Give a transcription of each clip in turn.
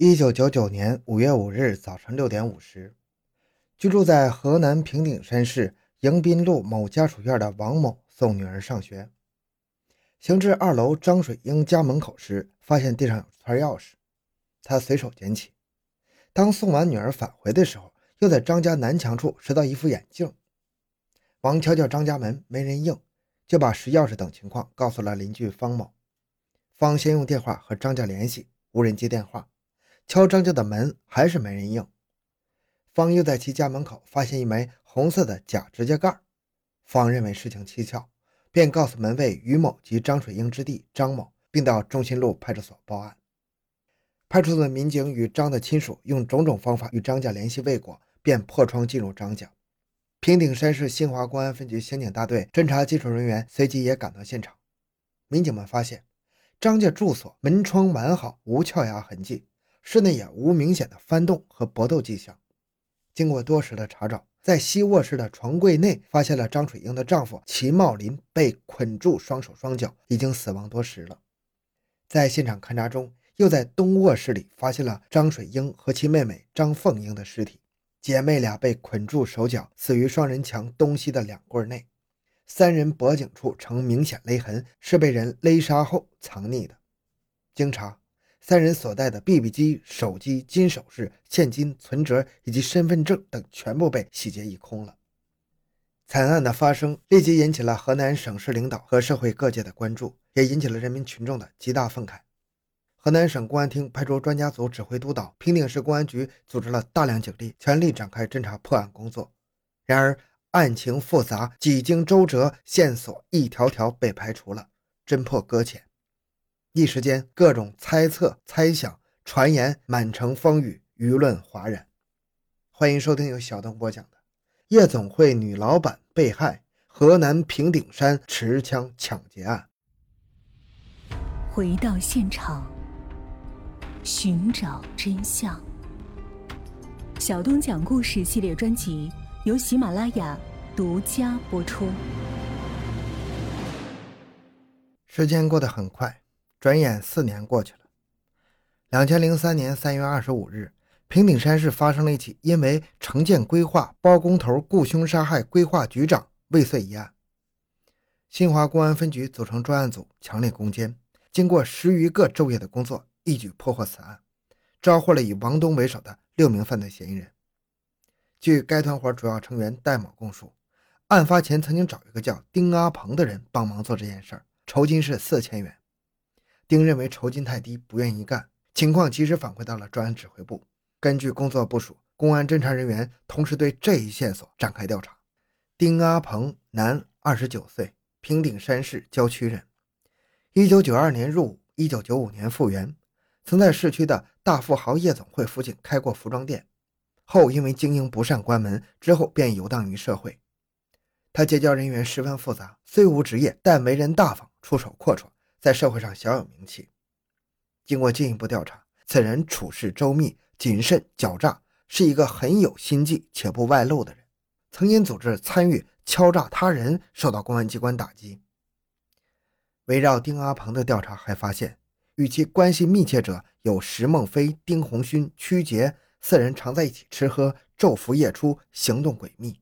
一九九九年五月五日早晨六点五十，居住在河南平顶山市迎宾路某家属院的王某送女儿上学，行至二楼张水英家门口时，发现地上有串钥匙，他随手捡起。当送完女儿返回的时候，又在张家南墙处拾到一副眼镜。王敲敲张家门，没人应，就把拾钥匙等情况告诉了邻居方某。方先用电话和张家联系，无人接电话。敲张家的门，还是没人应。方又在其家门口发现一枚红色的假指甲盖。方认为事情蹊跷，便告诉门卫于某及张水英之弟张某，并到中心路派出所报案。派出所民警与张的亲属用种种方法与张家联系未果，便破窗进入张家。平顶山市新华公安分局刑警大队侦查技术人员随即也赶到现场。民警们发现，张家住所门窗完好，无撬牙痕迹，室内也无明显的翻动和搏斗迹象。经过多时的查找，在西卧室的床柜内发现了张水英的丈夫齐茂林被捆住双手双脚，已经死亡多时了。在现场勘查中，又在东卧室里发现了张水英和其妹妹张凤英的尸体。姐妹俩被捆住手脚，死于双人墙东西的两柜内。三人脖颈处呈明显勒痕，是被人勒杀后藏匿的。经查，三人所带的 BB 机、手机、金首饰、现金、存折以及身份证等全部被洗劫一空了。惨案的发生立即引起了河南省市领导和社会各界的关注，也引起了人民群众的极大愤慨。河南省公安厅派出专家组指挥督导，平顶市公安局组织了大量警力，全力展开侦查破案工作。然而，案情复杂，几经周折，线索一条条被排除了，侦破搁浅。一时间，各种猜测、猜想、传言满城风雨，舆论哗然。欢迎收听由小东播讲的《夜总会女老板被害，河南平顶山持枪抢劫案》。回到现场。寻找真相。小东讲故事系列专辑由喜马拉雅独家播出。时间过得很快，转眼四年过去了。两千零三年三月二十五日，平顶山市发生了一起因为城建规划包工头雇凶杀害规划局长未遂一案。新华公安分局组成专案组，强力攻坚，经过十余个昼夜的工作。一举破获此案，抓获了以王东为首的六名犯罪嫌疑人。据该团伙主要成员戴某供述，案发前曾经找一个叫丁阿鹏的人帮忙做这件事儿，酬金是四千元。丁认为酬金太低，不愿意干，情况及时反馈到了专案指挥部。根据工作部署，公安侦查人员同时对这一线索展开调查。丁阿鹏，男，二十九岁，平顶山市郊区人，一九九二年入伍，一九九五年复员。曾在市区的大富豪夜总会附近开过服装店，后因为经营不善关门，之后便游荡于社会。他结交人员十分复杂，虽无职业，但为人大方，出手阔绰，在社会上小有名气。经过进一步调查，此人处事周密、谨慎、狡诈，是一个很有心计且不外露的人。曾因组织参与敲诈他人，受到公安机关打击。围绕丁阿鹏的调查还发现。与其关系密切者有石梦飞、丁红勋、曲杰四人，常在一起吃喝，昼伏夜出，行动诡秘。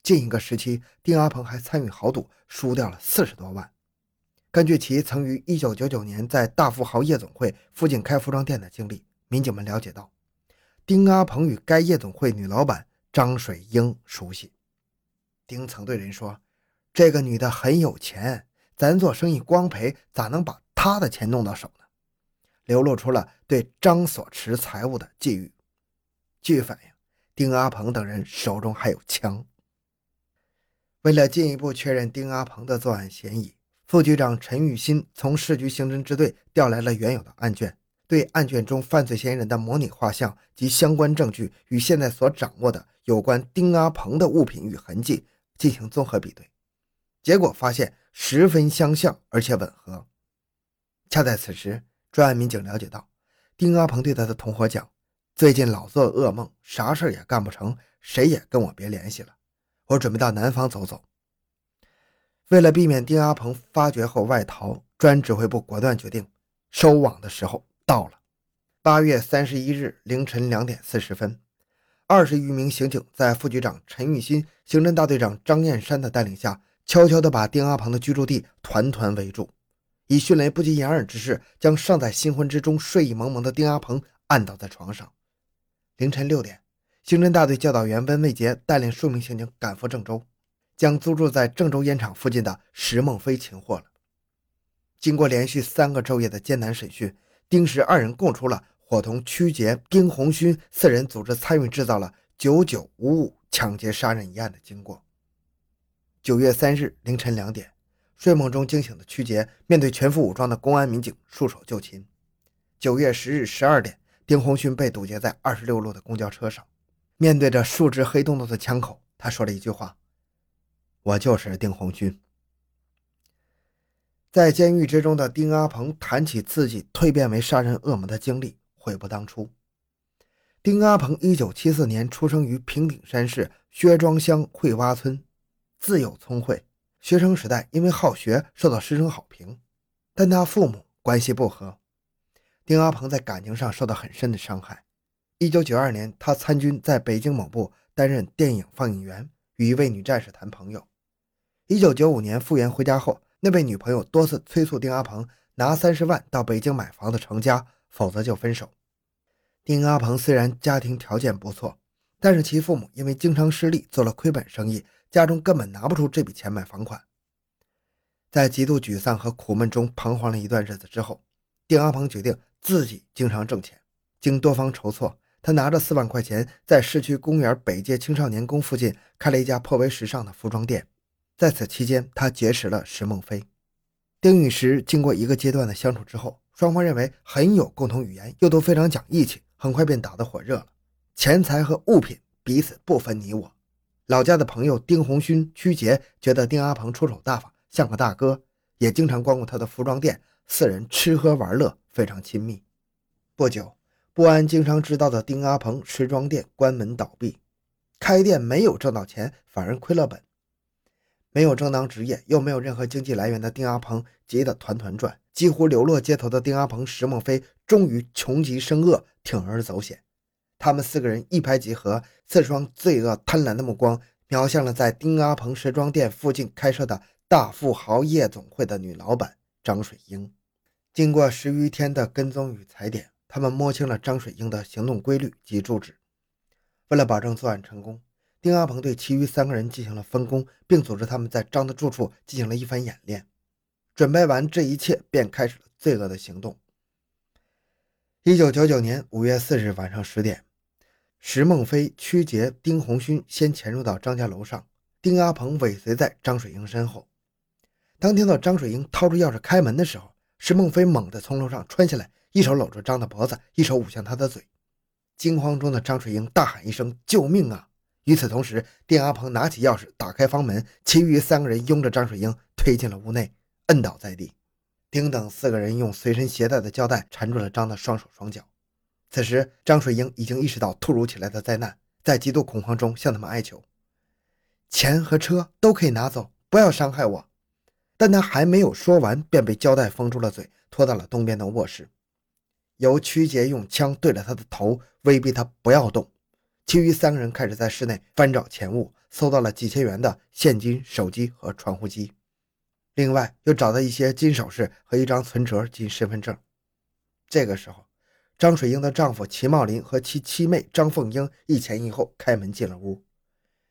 近一个时期，丁阿鹏还参与豪赌，输掉了四十多万。根据其曾于1999年在大富豪夜总会附近开服装店的经历，民警们了解到，丁阿鹏与该夜总会女老板张水英熟悉。丁曾对人说：“这个女的很有钱，咱做生意光赔，咋能把？”她的钱弄到手呢，流露出了对张所持财物的觊觎。据反映，丁阿鹏等人手中还有枪。为了进一步确认丁阿鹏的作案嫌疑，副局长陈玉新从市局刑侦支队调来了原有的案卷，对案卷中犯罪嫌疑人的模拟画像及相关证据与现在所掌握的有关丁阿鹏的物品与痕迹进行综合比对，结果发现十分相像，而且吻合。恰在此时，专案民警了解到，丁阿鹏对他的同伙讲：“最近老做噩梦，啥事也干不成，谁也跟我别联系了，我准备到南方走走。”为了避免丁阿鹏发觉后外逃，专指挥部果断决定收网的时候到了。八月三十一日凌晨两点四十分，二十余名刑警在副局长陈玉新、刑侦大队长张燕山的带领下，悄悄地把丁阿鹏的居住地团团围住，以迅雷不及掩耳之势，将尚在新婚之中、睡意蒙蒙的丁阿鹏按倒在床上。凌晨六点，刑侦大队教导员温卫杰带领数名刑警赶赴郑州，将租住在郑州烟厂附近的石梦飞擒获了。经过连续三个昼夜的艰难审讯，丁石二人供出了伙同曲杰、丁红勋四人组织参与制造了“九九五五”抢劫杀人一案的经过。九月三日凌晨两点，睡梦中惊醒的曲杰面对全副武装的公安民警，束手就擒。九月十日十二点，丁红勋被堵截在二十六路的公交车上，面对着数支黑洞洞的枪口，他说了一句话：“我就是丁红勋。”在监狱之中的丁阿鹏谈起自己蜕变为杀人恶魔的经历，悔不当初。丁阿鹏一九七四年出生于平顶山市薛庄乡会洼村，自幼聪慧，学生时代因为好学受到师生好评，但他父母关系不和，丁阿鹏在感情上受到很深的伤害。一九九二年，他参军在北京某部担任电影放映员，与一位女战士谈朋友。一九九五年复员回家后。那位女朋友多次催促丁阿鹏拿三十万到北京买房子成家，否则就分手。丁阿鹏虽然家庭条件不错，但是其父母因为经常失利，做了亏本生意，家中根本拿不出这笔钱买房款。在极度沮丧和苦闷中彷徨了一段日子之后，丁阿鹏决定自己经常挣钱。经多方筹措，他拿着四万块钱，在市区公园北街青少年宫附近开了一家颇为时尚的服装店。在此期间，他结识了石梦飞、丁雨石。经过一个阶段的相处之后，双方认为很有共同语言，又都非常讲义气，很快便打得火热了。钱财和物品彼此不分你我。老家的朋友丁红勋、曲杰觉得丁阿鹏出手大方，像个大哥，也经常光顾他的服装店，四人吃喝玩乐非常亲密。不久，不安经常知道的丁阿鹏时装店关门倒闭，开店没有挣到钱，反而亏了本。没有正当职业，又没有任何经济来源的丁阿鹏急得团团转，几乎流落街头的丁阿鹏、石梦飞终于穷极生恶，铤而走险。他们四个人一拍即合，四双罪恶贪婪的目光瞄向了在丁阿鹏时装店附近开设的大富豪夜总会的女老板张水英。经过十余天的跟踪与踩点，他们摸清了张水英的行动规律及住址。为了保证作案成功。丁阿鹏对其余三个人进行了分工，并组织他们在张的住处进行了一番演练。准备完这一切，便开始了罪恶的行动。一九九九年五月四日晚上十点，石梦飞、曲杰、丁红勋先潜入到张家楼上，丁阿鹏尾随在张水英身后。当听到张水英掏出钥匙开门的时候，石梦飞猛地从楼上窜下来，一手搂住张的脖子，一手捂向他的嘴。惊慌中的张水英大喊一声：“救命啊！”与此同时，丁阿鹏拿起钥匙打开房门，其余三个人拥着张水英推进了屋内，摁倒在地。丁等四个人用随身携带的胶带缠住了张的双手双脚。此时，张水英已经意识到突如其来的灾难，在极度恐慌中向他们哀求：“钱和车都可以拿走，不要伤害我。”但他还没有说完，便被胶带封住了嘴，拖到了东边的卧室，由曲杰用枪对着他的头威逼他不要动。其余三个人开始在室内翻找钱物，搜到了几千元的现金、手机和传呼机，另外又找到一些金首饰和一张存折及身份证。这个时候，张水英的丈夫齐茂林和其妻妹张凤英一前一后开门进了屋。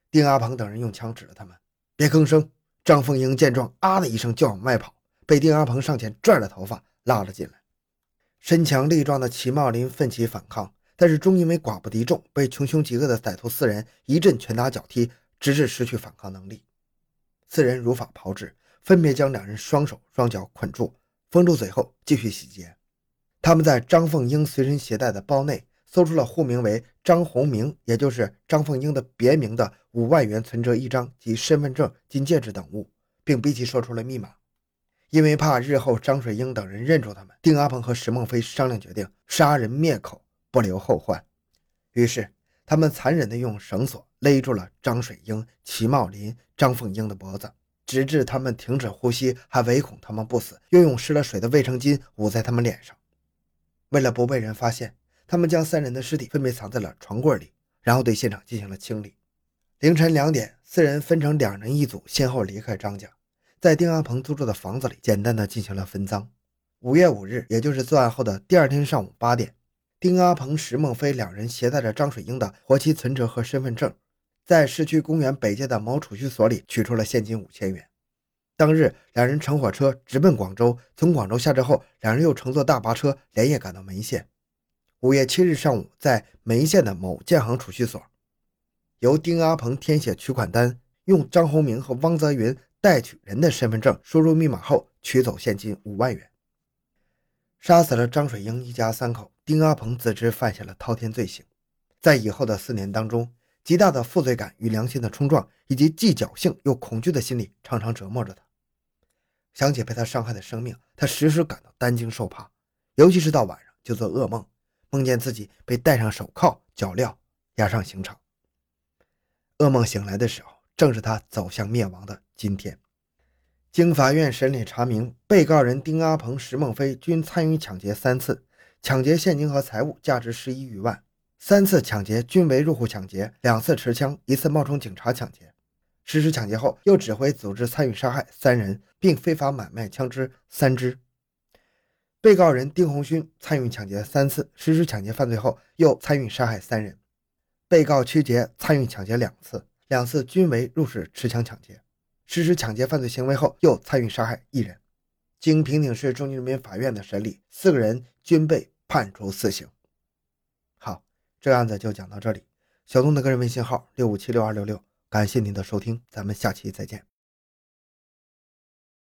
丁阿鹏等人用枪指着他们，别吭声。张凤英见状，啊的一声就往外跑，被丁阿鹏上前拽着头发拉了进来。身强力壮的齐茂林奋起反抗。但是终因为寡不敌众，被穷凶极恶的歹徒四人一阵拳打脚踢，直至失去反抗能力。四人如法炮制，分别将两人双手双脚捆住，封住嘴后继续洗劫。他们在张凤英随身携带的包内搜出了户名为张洪明，也就是张凤英的别名的五万元存折一张及身份证、金戒指等物，并逼其说出了密码。因为怕日后张水英等人认出他们，丁阿鹏和石梦飞商量决定杀人灭口。不留后患，于是他们残忍地用绳索勒住了张水英、齐茂林、张凤英的脖子，直至他们停止呼吸，还唯恐他们不死，又用湿了水的卫生巾捂在他们脸上。为了不被人发现，他们将三人的尸体分别藏在了床柜里，然后对现场进行了清理。凌晨两点，四人分成两人一组，先后离开张家，在丁阿鹏租住的房子里简单的进行了分赃。五月五日，也就是作案后的第二天上午八点，丁阿鹏、石梦飞两人携带着张水英的活期存折和身份证，在市区公园北街的某储蓄所里取出了现金五千元。当日，两人乘火车直奔广州，从广州下车后，两人又乘坐大巴车连夜赶到眉县。五月七日上午，在眉县的某建行储蓄所，由丁阿鹏填写取款单，用张洪明和汪泽云代取人的身份证输入密码后，取走现金五万元。杀死了张水英一家三口，丁阿鹏自知犯下了滔天罪行，在以后的四年当中，极大的负罪感与良心的冲撞，以及既侥幸又恐惧的心理，常常折磨着他。想起被他伤害的生命，他时时感到担惊受怕，尤其是到晚上就做噩梦，梦见自己被戴上手铐、脚镣，押上刑场。噩梦醒来的时候，正是他走向灭亡的今天。经法院审理查明，被告人丁阿鹏、石梦飞均参与抢劫三次，抢劫现金和财物价值十一余万。三次抢劫均为入户抢劫，两次持枪，一次冒充警察抢劫。实施抢劫后，又指挥组织参与杀害三人，并非法买卖枪支三支。被告人丁红勋参与抢劫三次，实施抢劫犯罪后又参与杀害三人。被告曲杰参与抢劫两次，两次均为入室持枪抢劫。实施抢劫犯罪行为后，又参与杀害一人。经平顶市中级人民法院的审理，四个人均被判处死刑。好，这个案子就讲到这里。小东的个人微信号六五七六二六六，感谢您的收听，咱们下期再见。